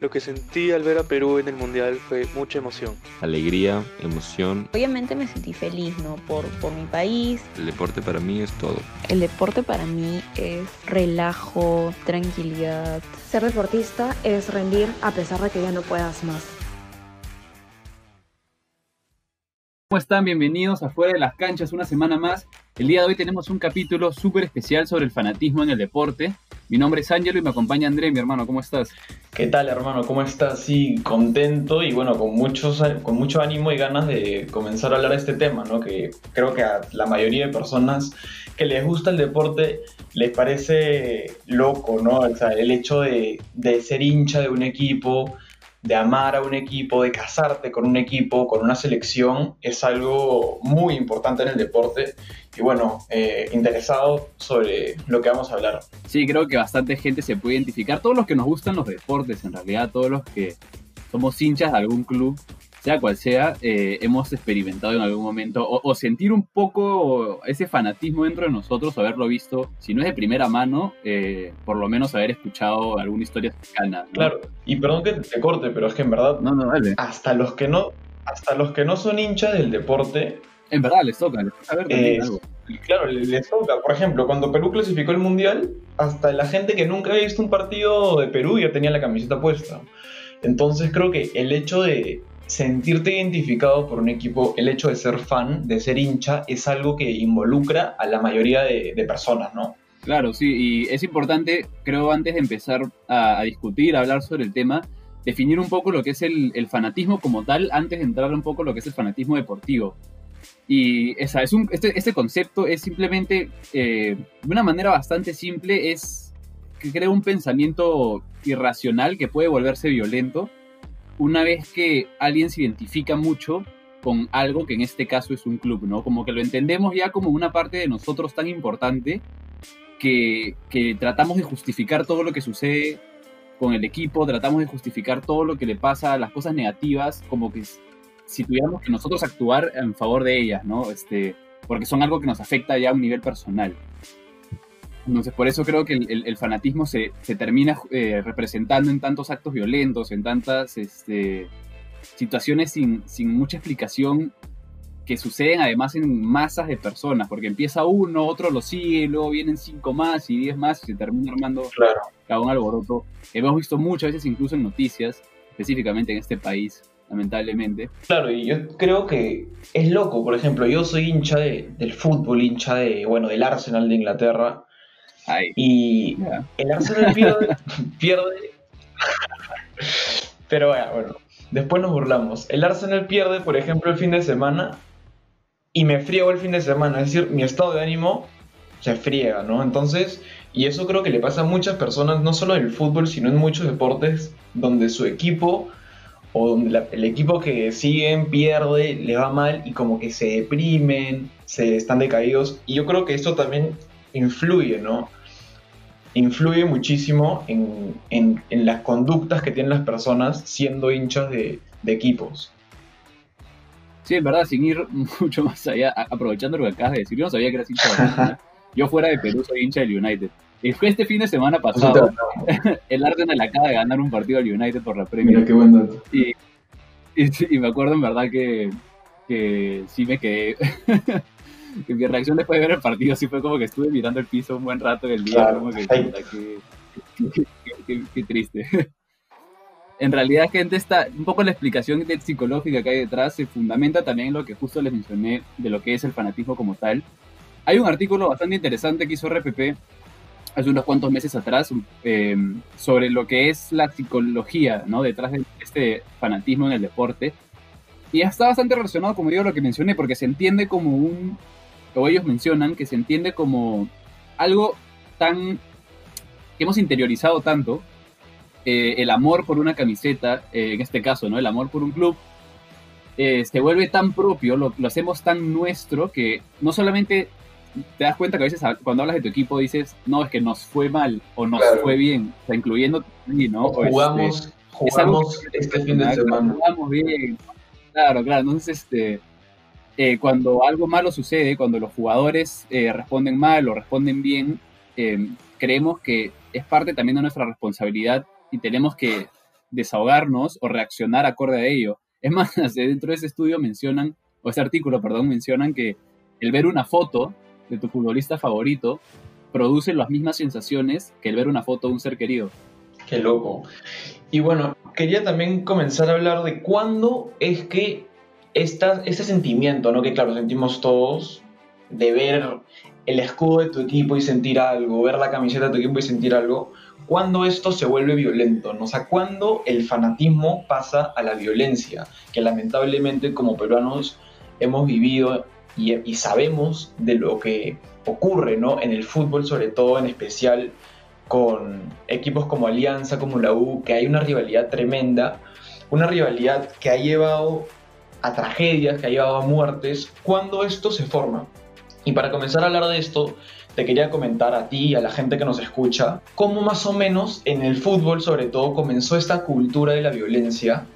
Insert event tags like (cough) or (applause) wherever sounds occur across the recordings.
Lo que sentí al ver a Perú en el Mundial fue mucha emoción. Alegría, emoción. Obviamente me sentí feliz, ¿no? Por, por mi país. El deporte para mí es todo. El deporte para mí es relajo, tranquilidad. Ser deportista es rendir a pesar de que ya no puedas más. ¿Cómo están? Bienvenidos a Fuera de las Canchas una semana más. El día de hoy tenemos un capítulo súper especial sobre el fanatismo en el deporte. Mi nombre es Ángelo y me acompaña André, mi hermano. ¿Cómo estás? ¿Qué tal, hermano? ¿Cómo estás? Sí, contento y bueno, con, muchos, con mucho ánimo y ganas de comenzar a hablar de este tema, ¿no? Que creo que a la mayoría de personas que les gusta el deporte les parece loco, ¿no? O sea, el hecho de, de ser hincha de un equipo, de amar a un equipo, de casarte con un equipo, con una selección, es algo muy importante en el deporte. Y bueno, eh, interesado sobre lo que vamos a hablar. Sí, creo que bastante gente se puede identificar. Todos los que nos gustan los deportes, en realidad, todos los que somos hinchas de algún club, sea cual sea, eh, hemos experimentado en algún momento o, sentir un poco ese fanatismo dentro de nosotros, haberlo visto, si no es de primera mano, eh, por lo menos haber escuchado alguna historia cercana. Claro, y perdón que te corte, pero es que en verdad, no, no, dale. hasta los que no, hasta los que no son hinchas del deporte, en verdad les toca, les toca ver también algo. Claro, les toca. Por ejemplo, cuando Perú clasificó el mundial, hasta la gente que nunca había visto un partido de Perú ya tenía la camiseta puesta. Entonces creo que el hecho de sentirte identificado por un equipo, el hecho de ser fan, de ser hincha, es algo que involucra a la mayoría de, personas, ¿no? Claro, sí, y es importante, creo, antes de empezar a, discutir, a hablar sobre el tema, definir un poco lo que es el, fanatismo como tal, antes de entrar un poco lo que es el fanatismo deportivo. Y esa, es un, este, este concepto es simplemente, eh, de una manera bastante simple, es que crea un pensamiento irracional que puede volverse violento una vez que alguien se identifica mucho con algo que en este caso es un club, ¿no? Como que lo entendemos ya como una parte de nosotros tan importante que, tratamos de justificar todo lo que sucede con el equipo, tratamos de justificar todo lo que le pasa, las cosas negativas, como que si tuviéramos que nosotros actuar en favor de ellas, ¿no? Este, porque son algo que nos afecta ya a un nivel personal. Entonces, por eso creo que el, fanatismo se, termina eh, representando en tantos actos violentos, en tantas este, situaciones sin, mucha explicación que suceden además en masas de personas, porque empieza uno, otro lo sigue, luego vienen cinco más y diez más y se termina armando claro. cada un alboroto. Hemos visto muchas veces incluso en noticias, específicamente en este país, lamentablemente. Claro, y yo creo que es loco, por ejemplo, yo soy hincha del fútbol, hincha de, bueno, del Arsenal de Inglaterra, y el Arsenal pierde, Pero bueno, después nos burlamos. El Arsenal pierde, por ejemplo, el fin de semana y me friego el fin de semana. Es decir, mi estado de ánimo se friega, ¿no? Entonces, y eso creo que le pasa a muchas personas, no solo en el fútbol, sino en muchos deportes, donde su equipo o donde el equipo que siguen pierde, le va mal y como que se deprimen, se están decaídos. Y yo creo que esto también influye, ¿no? Influye muchísimo en, las conductas que tienen las personas siendo hinchas de, equipos. Sí, en verdad, sin ir (laughs) mucho más allá, aprovechando lo que acabas de decir, yo no sabía que eras hincha de (laughs) Yo fuera de Perú soy hincha del United. Y fue este fin de semana pasado, (laughs) el Arsenal acaba de ganar un partido al United por la Premier. Mira qué buen dato. Y, y, me acuerdo en verdad que, que sí me quedé mi reacción después de ver el partido sí fue como que estuve mirando el piso un buen rato del día, como que, qué, triste. (laughs) en realidad, gente, está un poco la explicación psicológica que hay detrás se fundamenta también en lo que justo les mencioné de lo que es el fanatismo como tal. Hay un artículo bastante interesante que hizo RPP hace unos cuantos meses atrás eh, sobre lo que es la psicología ¿no? detrás de este fanatismo en el deporte. Y está bastante relacionado, como digo, lo que mencioné, porque se entiende como un o ellos mencionan, que se entiende como algo tan que hemos interiorizado tanto, eh, el amor por una camiseta, eh, en este caso, ¿no? El amor por un club, eh, se vuelve tan propio, lo, hacemos tan nuestro que no solamente te das cuenta que a veces cuando hablas de tu equipo dices, no, es que nos fue mal o nos fue bien, o sea, incluyendo ¿no? jugamos, este, jugamos este fin de semana. Jugamos bien. Claro, claro. Entonces, este, eh, cuando algo malo sucede, cuando los jugadores eh, responden mal o responden bien, eh, creemos que es parte también de nuestra responsabilidad y tenemos que desahogarnos o reaccionar acorde a ello. Es más, (laughs) dentro de ese estudio mencionan, o ese artículo, perdón, mencionan que el ver una foto de tu futbolista favorito produce las mismas sensaciones que el ver una foto de un ser querido. Qué loco. Y bueno, quería también comenzar a hablar de cuándo es que esta, este sentimiento, ¿no? Que claro, sentimos todos, de ver el escudo de tu equipo y sentir algo, ver la camiseta de tu equipo y sentir algo, cuando esto se vuelve violento, ¿no? O sea, cuando el fanatismo pasa a la violencia, que lamentablemente como peruanos hemos vivido y, y sabemos de lo que ocurre, ¿no? En el fútbol, sobre todo en especial con equipos como Alianza, como la U, que hay una rivalidad tremenda, una rivalidad que ha llevado a tragedias, que ha llevado a muertes, cuando esto se forma. Y para comenzar a hablar de esto, te quería comentar a ti y a la gente que nos escucha, cómo más o menos en el fútbol sobre todo comenzó esta cultura de la violencia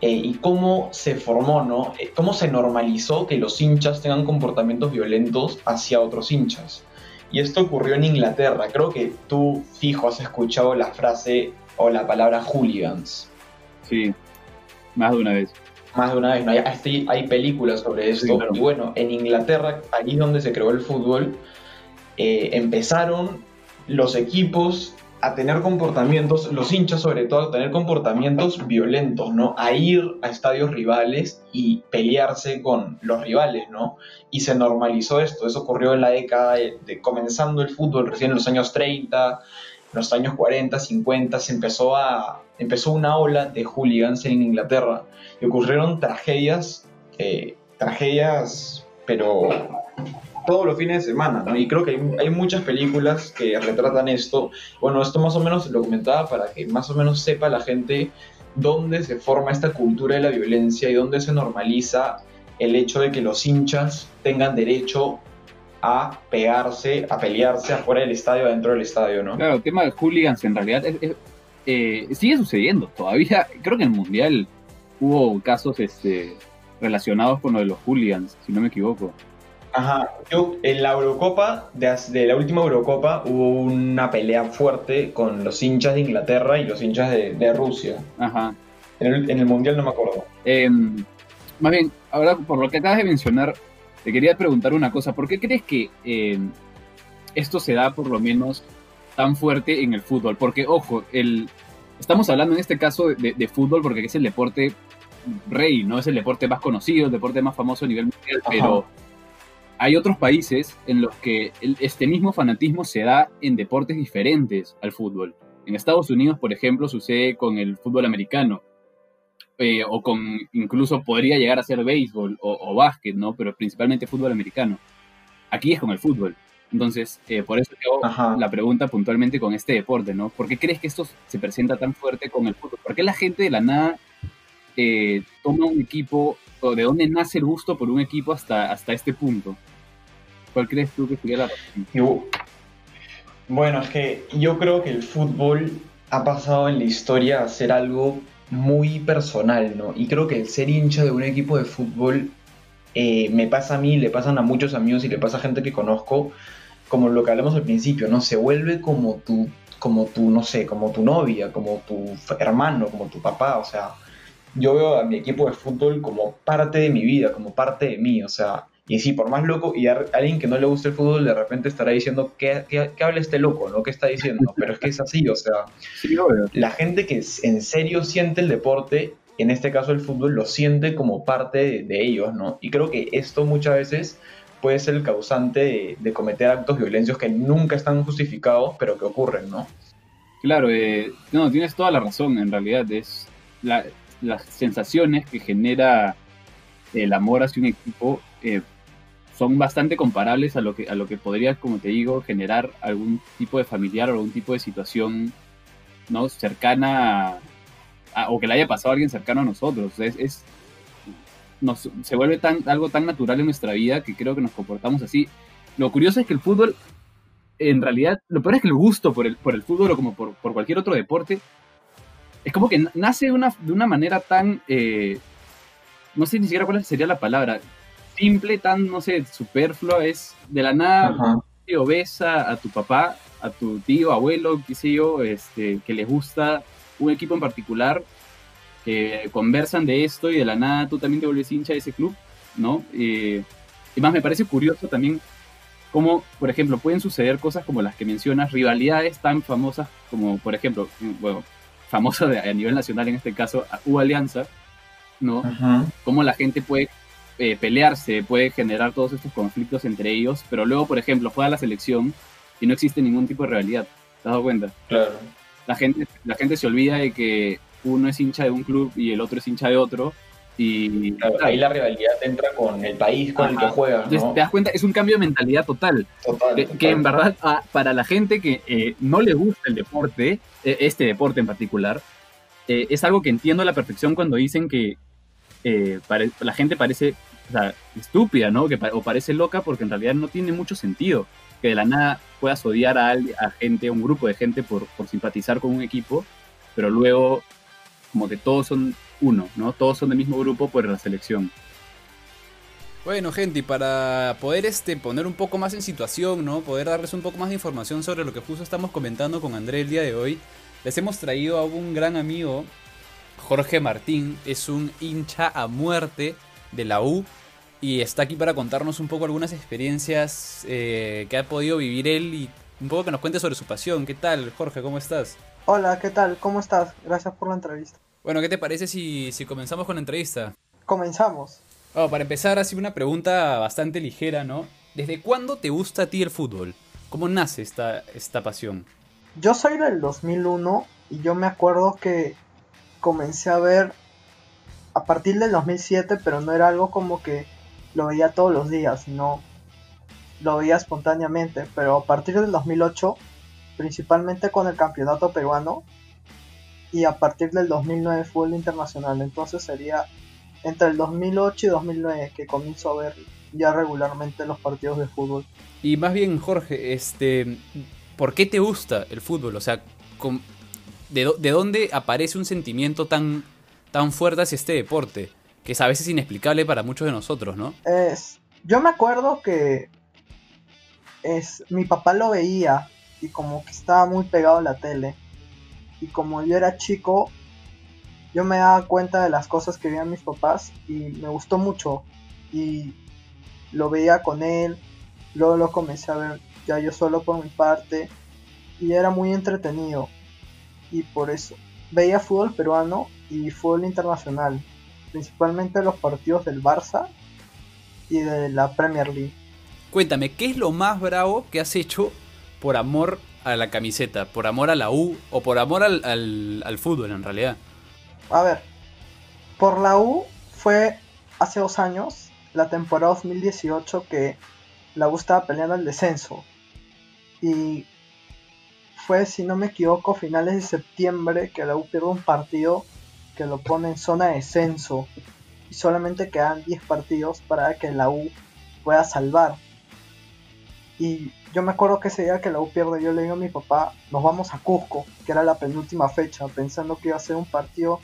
eh, y cómo se formó, ¿no? Eh, cómo se normalizó que los hinchas tengan comportamientos violentos hacia otros hinchas. Y esto ocurrió en Inglaterra. Creo que tú, fijo, has escuchado la frase o la palabra hooligans. Sí, más de una vez. Más de una vez, ¿no? hay, hay películas sobre esto. Y bueno, en Inglaterra, allí donde se creó el fútbol, eh, empezaron los equipos a tener comportamientos, los hinchas sobre todo, a tener comportamientos violentos, ¿no? A ir a estadios rivales y pelearse con los rivales, ¿no? Y se normalizó esto, eso ocurrió en la década de, comenzando el fútbol, recién en los años 30, los años 40, 50, se empezó a, empezó una ola de hooligans en Inglaterra y ocurrieron tragedias, eh, tragedias, pero todos los fines de semana. Y creo que hay, muchas películas que retratan esto. Bueno, esto más o menos lo comentaba para que más o menos sepa la gente dónde se forma esta cultura de la violencia y dónde se normaliza el hecho de que los hinchas tengan derecho a pegarse, a pelearse afuera del estadio, adentro del estadio, ¿no? Claro, el tema de hooligans en realidad eh, sigue sucediendo. Todavía, creo que en el Mundial hubo casos este, relacionados con lo de los hooligans, si no me equivoco. Ajá, yo en la Eurocopa, de, la última Eurocopa, hubo una pelea fuerte con los hinchas de Inglaterra y los hinchas de, Rusia. Ajá. En el, Mundial no me acuerdo. Em, más bien, ahora por lo que acabas de mencionar, te quería preguntar una cosa. ¿Por qué crees que em, esto se da por lo menos tan fuerte en el fútbol? Porque, ojo, el, estamos hablando en este caso de, fútbol porque es el deporte rey, ¿no? Es el deporte más conocido, el deporte más famoso a nivel mundial, pero hay otros países en los que este mismo fanatismo se da en deportes diferentes al fútbol. En Estados Unidos, por ejemplo, sucede con el fútbol americano. Eh, o con incluso podría llegar a ser béisbol o, básquet, ¿no? Pero principalmente fútbol americano. Aquí es con el fútbol. Entonces, eh, por eso hago la pregunta puntualmente con este deporte, ¿no? ¿Por qué crees que esto se presenta tan fuerte con el fútbol? ¿Por qué la gente de la nada eh, toma un equipo, o de dónde nace el gusto por un equipo hasta, hasta este punto? ¿Cuál crees tú que sería la razón? Bueno, es que yo creo que el fútbol ha pasado en la historia a ser algo muy personal, ¿no? Y creo que el ser hincha de un equipo de fútbol eh, me pasa a mí, le pasan a muchos amigos y le pasa a gente que conozco, como lo que hablamos al principio, ¿no? Se vuelve como tu, como tu, no sé, como tu novia, como tu hermano, como tu papá, o sea, yo veo a mi equipo de fútbol como parte de mi vida, como parte de mí, o sea, y sí, por más loco, y a alguien que no le gusta el fútbol de repente estará diciendo, ¿qué, qué, habla este loco? ¿no? ¿Qué está diciendo? Pero es que es así, o sea, la gente que en serio siente el deporte, en este caso el fútbol, lo siente como parte de, ellos, ¿no? Y creo que esto muchas veces puede ser el causante de, cometer actos violentos que nunca están justificados, pero que ocurren, ¿no? Claro, eh, no, tienes toda la razón, en realidad, es las sensaciones que genera el amor hacia un equipo. Eh, son bastante comparables a lo que a lo que podría, como te digo, generar algún tipo de familiar o algún tipo de situación no cercana o que le haya pasado a alguien cercano a nosotros. Es, se vuelve tan, algo tan natural en nuestra vida que creo que nos comportamos así. Lo curioso es que el fútbol, en realidad, lo peor es que el gusto por el, por el fútbol o como por, cualquier otro deporte, es como que nace de una, de una manera tan, eh, no sé ni siquiera cuál sería la palabra, simple, tan, no sé, superflua, es de la nada, ves a, tu papá, a tu tío, abuelo, qué sé yo, este, que les gusta un equipo en particular que conversan de esto y de la nada tú también te vuelves hincha de ese club, ¿no? Eh, y más me parece curioso también cómo, por ejemplo, pueden suceder cosas como las que mencionas, rivalidades tan famosas como, por ejemplo, bueno, famosa de, a nivel nacional en este caso, U Alianza, ¿no? Ajá. Cómo la gente puede eh, pelearse, puede generar todos estos conflictos entre ellos, pero luego, por ejemplo, juega la selección y no existe ningún tipo de rivalidad. ¿Te has dado cuenta? Claro. La gente, la gente se olvida de que uno es hincha de un club y el otro es hincha de otro. Y Claro, Ahí la rivalidad entra con el país con el que Ajá. juegas, Entonces, te das cuenta, es un cambio de mentalidad total. Total, Que, total. que en verdad, para la gente que eh, no le gusta el deporte, eh, este deporte en particular, eh, es algo que entiendo a la perfección cuando dicen que la gente parece o sea, estúpida, ¿no? O parece loca porque en realidad no tiene mucho sentido que de la nada puedas odiar a, a gente, a un grupo de gente por, por simpatizar con un equipo, pero luego como que todos son uno, ¿no? Todos son del mismo grupo por la selección. Bueno, gente, y para poder este, poner un poco más en situación, ¿no? Poder darles un poco más de información sobre lo que justo estamos comentando con André el día de hoy, les hemos traído a un gran amigo, Jorge Martín, es un hincha a muerte de la U y está aquí para contarnos un poco algunas experiencias eh, que ha podido vivir él y un poco que nos cuente sobre su pasión. ¿Qué tal, Jorge? ¿Cómo estás? Hola, ¿qué tal? ¿Cómo estás? Gracias por la entrevista. Bueno, ¿qué te parece si, si comenzamos con la entrevista? Comenzamos. Oh, para empezar, así una pregunta bastante ligera, ¿no? ¿Desde cuándo te gusta a ti el fútbol? ¿Cómo nace esta, esta pasión? Yo soy del 2001 y yo me acuerdo que comencé a ver a partir del 2007, pero no era algo como que lo veía todos los días, sino lo veía espontáneamente. Pero a partir del 2008, principalmente con el campeonato peruano, y a partir del 2009 fútbol internacional. Entonces sería entre el 2008 y 2009 que comienzo a ver ya regularmente los partidos de fútbol. Y más bien, Jorge, este, ¿por qué te gusta el fútbol? O sea, ¿de, de dónde aparece un sentimiento tan, tan fuerte hacia este deporte? Que es a veces inexplicable para muchos de nosotros, ¿no? Es, yo me acuerdo que es, mi papá lo veía y como que estaba muy pegado a la tele. Y como yo era chico, yo me daba cuenta de las cosas que veían mis papás y me gustó mucho. Y lo veía con él, luego lo comencé a ver ya yo solo por mi parte. Y era muy entretenido. Y por eso veía fútbol peruano y fútbol internacional. Principalmente los partidos del Barça y de la Premier League. Cuéntame, ¿qué es lo más bravo que has hecho por amor a la camiseta? ¿Por amor a la U o por amor al, al- al fútbol en realidad? A ver, por la U fue hace dos años, la temporada 2018, que la U estaba peleando el descenso. Y fue, si no me equivoco, finales de septiembre que la U pierde un partido que lo pone en zona de descenso. Y solamente quedan 10 partidos para que la U pueda salvar. Y yo me acuerdo que ese día que la U pierde, yo le digo a mi papá, nos vamos a Cusco, que era la penúltima fecha, pensando que iba a ser un partido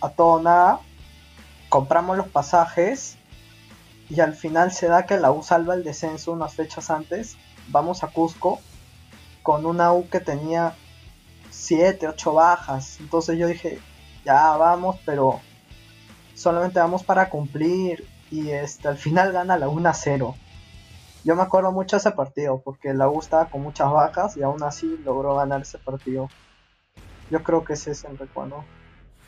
a todo o nada. Compramos los pasajes y al final se da que la U salva el descenso unas fechas antes. Vamos a Cusco con una U que tenía 7, 8 bajas. Entonces yo dije, ya vamos, pero solamente vamos para cumplir. Y este, al final gana la 1 a 0. Yo me acuerdo mucho de ese partido porque la U estaba con muchas bajas y aún así logró ganar ese partido. Yo creo que ese es el recuerdo.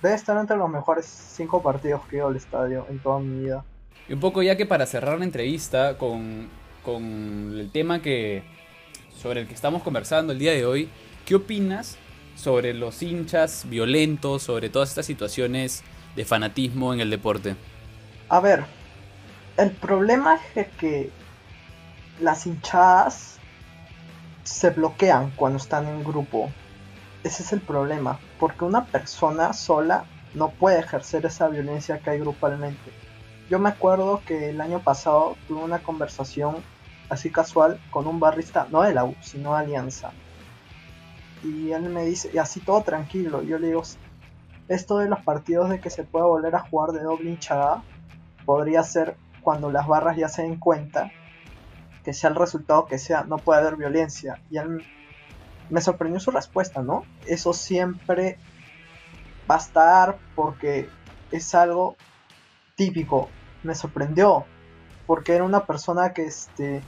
Debe estar entre los mejores 5 partidos que he ido al estadio en toda mi vida. Y un poco ya que para cerrar la entrevista con, con el tema que sobre el que estamos conversando el día de hoy, ¿qué opinas sobre los hinchas violentos, sobre todas estas situaciones de fanatismo en el deporte? A ver, el problema es que las hinchadas se bloquean cuando están en grupo. Ese es el problema, porque una persona sola no puede ejercer esa violencia que hay grupalmente. Yo me acuerdo que el año pasado tuve una conversación así casual con un barrista, no de la U, sino Alianza. Y él me dice, y así todo tranquilo, yo le digo, esto de los partidos de que se pueda volver a jugar de doble hinchada, podría ser cuando las barras ya se den cuenta que sea el resultado que sea, no puede haber violencia. Y él me sorprendió su respuesta, ¿no? Eso siempre va a estar porque es algo típico. Me sorprendió porque era una persona que este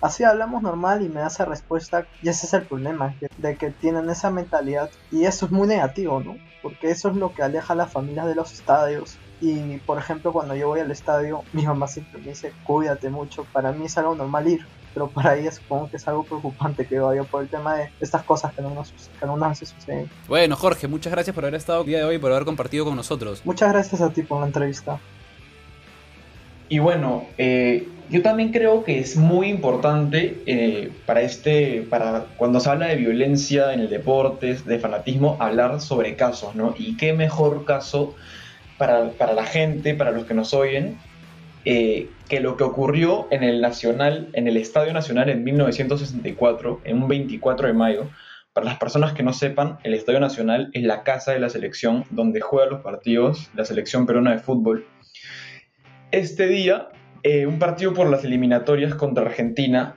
así hablamos normal y me hace respuesta y ese es el problema de que tienen esa mentalidad y eso es muy negativo no porque eso es lo que aleja a las familias de los estadios y por ejemplo cuando yo voy al estadio mi mamá siempre me dice cuídate mucho para mí es algo normal ir pero para ella supongo que es algo preocupante que vaya por el tema de estas cosas que no nos, que no nos suceden. Bueno, Jorge, muchas gracias por haber estado el día de hoy y por haber compartido con nosotros. Muchas gracias a ti por la entrevista. Y bueno, eh, yo también creo que es muy importante eh, para este, para cuando se habla de violencia en el deporte, de fanatismo, hablar sobre casos, ¿no? Y qué mejor caso para, para la gente, para los que nos oyen, eh, que lo que ocurrió en el Nacional, en el Estadio Nacional en 1964, en un 24 de mayo. Para las personas que no sepan, el Estadio Nacional es la casa de la selección donde juega los partidos la selección peruana de fútbol. Este día, eh, un partido por las eliminatorias contra Argentina,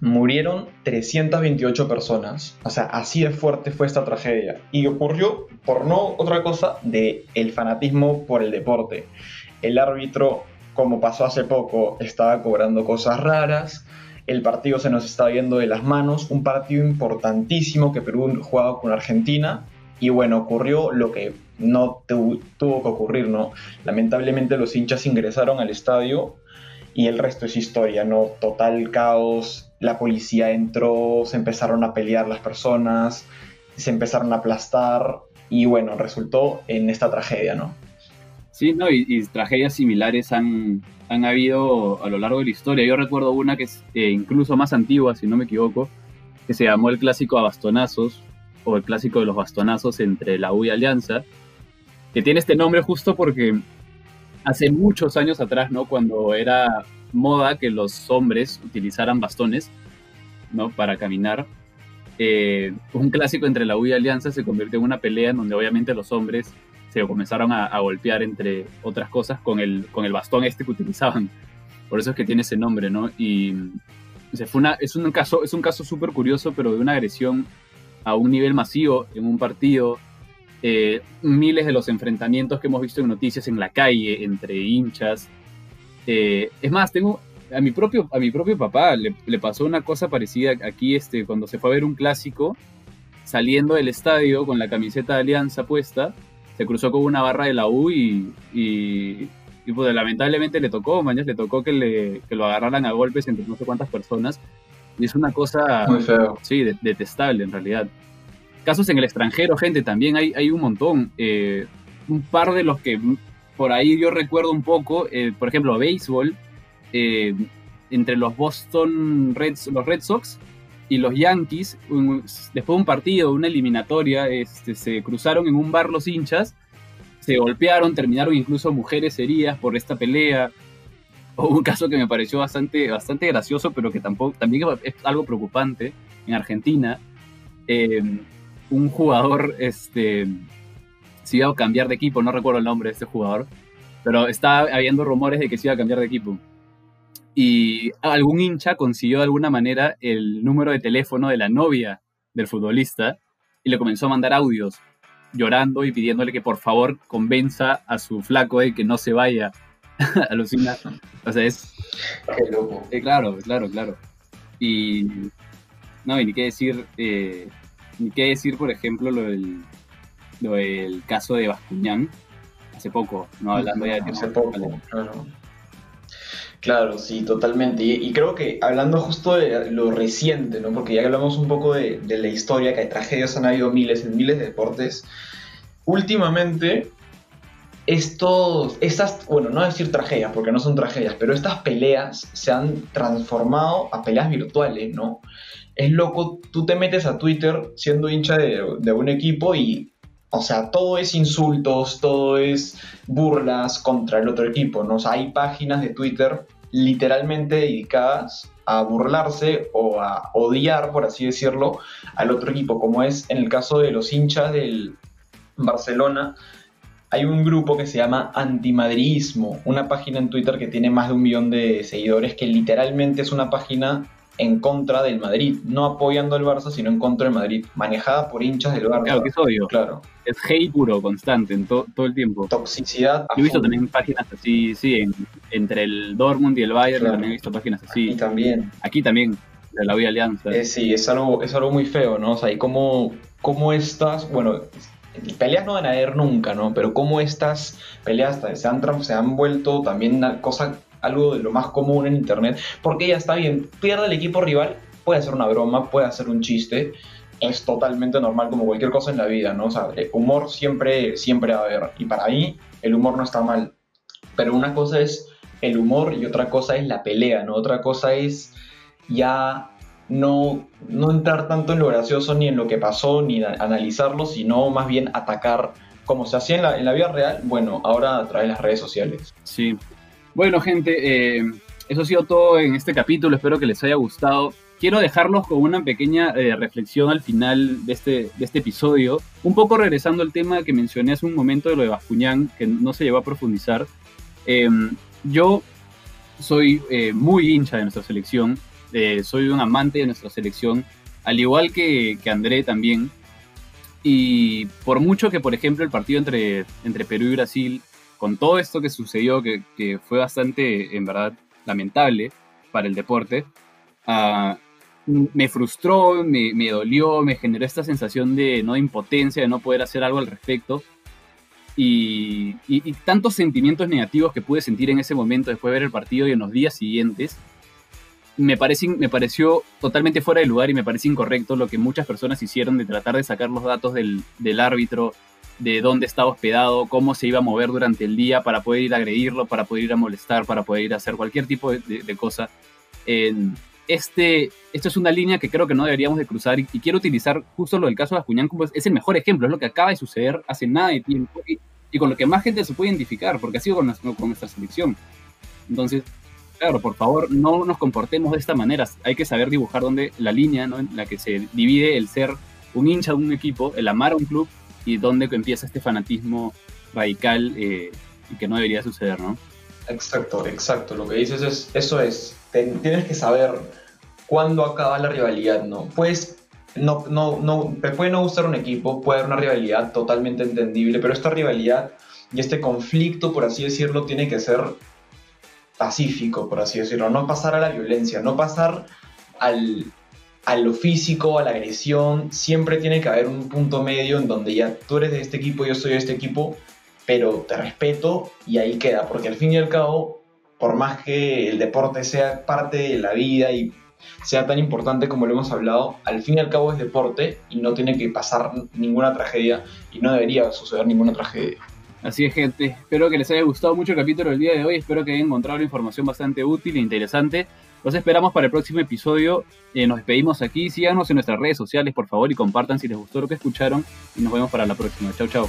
murieron 328 personas. O sea, así de fuerte fue esta tragedia. Y ocurrió por no otra cosa de el fanatismo por el deporte. El árbitro como pasó hace poco, estaba cobrando cosas raras, el partido se nos estaba yendo de las manos, un partido importantísimo que Perú jugaba con Argentina, y bueno, ocurrió lo que no tuvo que ocurrir, ¿no? Lamentablemente los hinchas ingresaron al estadio y el resto es historia, ¿no? Total caos, la policía entró, se empezaron a pelear las personas, se empezaron a aplastar y bueno, resultó en esta tragedia, ¿no? Sí, no, y, tragedias similares han, han, habido a lo largo de la historia. Yo recuerdo una que es eh, incluso más antigua, si no me equivoco, que se llamó el clásico a bastonazos, o el clásico de los bastonazos entre la U y Alianza, que tiene este nombre justo porque hace muchos años atrás, ¿no? Cuando era moda que los hombres utilizaran bastones, ¿no? Para caminar. Eh, un clásico entre la U y Alianza se convirtió en una pelea en donde obviamente los hombres se comenzaron a, golpear entre otras cosas con el, con el bastón este que utilizaban. Por eso es que tiene ese nombre, ¿no? Y es un caso es un caso súper curioso, pero de una agresión a un nivel masivo en un partido. Eh, miles de los enfrentamientos que hemos visto en noticias en la calle entre hinchas. Eh, es más, tengo a mi propio, a mi propio papá le, pasó una cosa parecida aquí este, cuando se fue a ver un clásico, saliendo del estadio con la camiseta de Alianza puesta se cruzó con una barra de la U y, y, pues lamentablemente le tocó, mañana le tocó que, le, que lo agarraran a golpes entre no sé cuántas personas. Y es una cosa, Muy feo. sí, detestable en realidad. Casos en el extranjero, gente, también hay, hay un montón. Eh, un par de los que por ahí yo recuerdo un poco, eh, por ejemplo, béisbol, eh, entre los Boston Reds, los Red Sox y los Yankees, después de un partido, una eliminatoria, este, se cruzaron en un bar los hinchas, se golpearon, terminaron incluso mujeres heridas por esta pelea. O (laughs) un caso que me pareció bastante, bastante gracioso, pero que tampoco, también es algo preocupante en Argentina. Em, un jugador este, se iba a cambiar de equipo, no recuerdo el nombre de este jugador, pero estaba habiendo rumores de que se iba a cambiar de equipo y algún hincha consiguió de alguna manera el número de teléfono de la novia del futbolista y le comenzó a mandar audios llorando y pidiéndole que por favor convenza a su flaco de que no se vaya. (laughs) Alucina. O sea, es. Qué loco. Eh, claro, claro, claro. Y. No, y ni qué decir. Eh, ni qué decir, por ejemplo, lo del, lo del caso de Bascuñán. Hace poco, no hablando ya de tiempo. Hace poco, claro. Claro, sí, totalmente. Y, creo que hablando justo de lo reciente, ¿no? Porque ya hablamos un poco de, la historia, que hay tragedias, han habido miles en miles de deportes. Últimamente, estos, estas, bueno, no decir tragedias, porque no son tragedias, pero estas peleas se han transformado a peleas virtuales, ¿no? Es loco, tú te metes a Twitter siendo hincha de, un equipo y o sea, todo es insultos, todo es burlas contra el otro equipo, ¿no? Hay páginas de Twitter literalmente dedicadas a burlarse o a odiar, por así decirlo, al otro equipo, como es en el caso de los hinchas del Barcelona. Hay un grupo que se llama Antimadridismo, una página en Twitter que tiene más de un millón de seguidores, que literalmente es una página en contra del Madrid, no apoyando al Barça, sino en contra del Madrid, manejada por hinchas del Barça. Claro, que es odio. Claro. Es hate puro, constante, en to- todo el tiempo. Toxicidad. Yo he visto también páginas así, sí, en- entre el Dortmund y el Bayern Claro. también he visto páginas Y así. también. Aquí también, de la Vía Alianza. Eh, sí, es algo, es algo muy feo, ¿no? O sea, y cómo, cómo estas, bueno, peleas no van a haber nunca, ¿no? Pero cómo estas peleas se han, se han vuelto también una cosa, algo de lo más común en Internet, porque ya está bien, pierde el equipo rival, puede ser una broma, puede ser un chiste, es totalmente normal como cualquier cosa en la vida, ¿no? O sea, humor siempre, siempre va a haber, y para mí el humor no está mal, pero una cosa es el humor y otra cosa es la pelea, ¿no? Otra cosa es ya no, no entrar tanto en lo gracioso ni en lo que pasó, ni analizarlo, sino más bien atacar como se hacía en la, en la vida real, bueno, ahora a través de las redes sociales. Sí. Bueno, gente, eh, eso ha sido todo en este capítulo. Espero que les haya gustado. Quiero dejarlos con una pequeña eh, reflexión al final de este, de este episodio. Un poco regresando al tema que mencioné hace un momento de lo de Bascuñán, que no se llegó a profundizar. Eh, yo soy eh, muy hincha de nuestra selección. Eh, soy un amante de nuestra selección. Al igual que, que André también. Y por mucho que, por ejemplo, el partido entre, entre Perú y Brasil con todo esto que sucedió, que, fue bastante, en verdad, lamentable para el deporte, ah, me frustró, me, me dolió, me generó esta sensación de no de impotencia, de no poder hacer algo al respecto. Y- y tantos sentimientos negativos que pude sentir en ese momento después de ver el partido y en los días siguientes, me, parece, me pareció totalmente fuera de lugar y me parece incorrecto lo que muchas personas hicieron de tratar de sacar los datos del, del árbitro, de dónde estaba hospedado, cómo se iba a mover durante el día para poder ir a agredirlo, para poder ir a molestar, para poder ir a hacer cualquier tipo de, de- cosa. En este, esto es una línea que creo que no deberíamos de cruzar y, quiero utilizar justo lo del caso de Acuñán como es, es el mejor ejemplo, es lo que acaba de suceder hace nada de tiempo y, con lo que más gente se puede identificar, porque ha sido con, con nuestra selección. Entonces, claro, por favor, no nos comportemos de esta manera. Hay que saber dibujar donde la línea ¿no? en la que se divide el ser un hincha de un equipo, el amar a un club y dónde empieza este fanatismo radical eh, y que no debería suceder, ¿no? Exacto, exacto. Lo que dices es, eso es, tienes que saber cuándo acaba la rivalidad, ¿no? Pues, no, no, no, puede no gustar un equipo, puede haber una rivalidad totalmente entendible, pero esta rivalidad y este conflicto, por así decirlo, tiene que ser pacífico, por así decirlo, no pasar a la violencia, no pasar al, a lo físico, a la agresión, siempre tiene que haber un punto medio en donde ya tú eres de este equipo, yo soy de este equipo, pero te respeto y ahí queda, porque al fin y al cabo, por más que el deporte sea parte de la vida y sea tan importante como lo hemos hablado, al fin y al cabo es deporte y no tiene que pasar ninguna tragedia y no debería suceder ninguna tragedia. Así es, gente. Espero que les haya gustado mucho el capítulo del día de hoy. Espero que hayan encontrado la información bastante útil e interesante. Los esperamos para el próximo episodio. Eh, nos despedimos aquí. Síganos en nuestras redes sociales, por favor, y compartan si les gustó lo que escucharon. Y nos vemos para la próxima. Chau, chau.